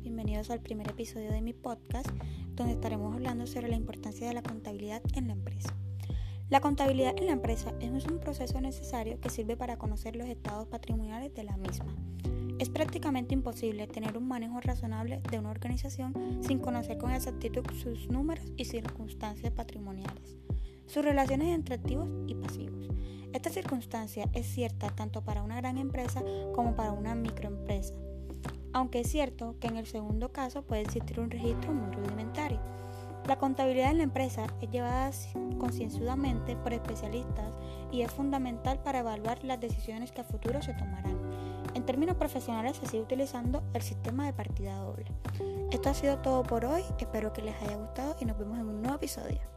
bienvenidos al primer episodio de mi podcast, donde estaremos hablando sobre la importancia de la contabilidad en la empresa. La contabilidad en la empresa es un proceso necesario que sirve para conocer los estados patrimoniales de la misma. Es prácticamente imposible tener un manejo razonable de una organización sin conocer con exactitud sus números y circunstancias patrimoniales, sus relaciones entre activos y pasivos. Esta circunstancia es cierta tanto para una gran empresa como para una microempresa aunque es cierto que en el segundo caso puede existir un registro muy rudimentario. La contabilidad en la empresa es llevada concienzudamente por especialistas y es fundamental para evaluar las decisiones que a futuro se tomarán. En términos profesionales se sigue utilizando el sistema de partida doble. Esto ha sido todo por hoy, espero que les haya gustado y nos vemos en un nuevo episodio.